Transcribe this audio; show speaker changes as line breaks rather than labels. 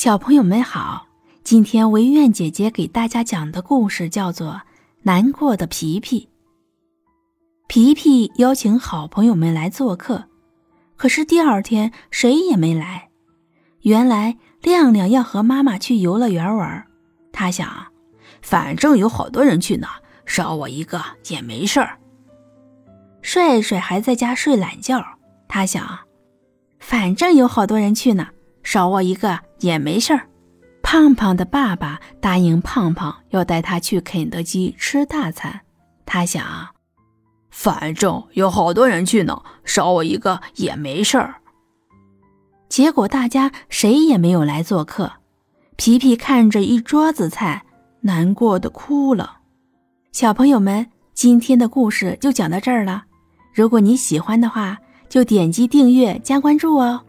小朋友们好，今天维苑姐姐给大家讲的故事叫做《难过的皮皮》。皮皮邀请好朋友们来做客，可是第二天谁也没来。原来亮亮要和妈妈去游乐园玩，他想，
反正有好多人去呢，少我一个也没事儿。
帅帅还在家睡懒觉，他想，反正有好多人去呢。少我一个也没事儿。胖胖的爸爸答应胖胖要带他去肯德基吃大餐。他想，
反正有好多人去呢，少我一个也没事儿。
结果大家谁也没有来做客。皮皮看着一桌子菜，难过的哭了。小朋友们，今天的故事就讲到这儿了。如果你喜欢的话，就点击订阅加关注哦。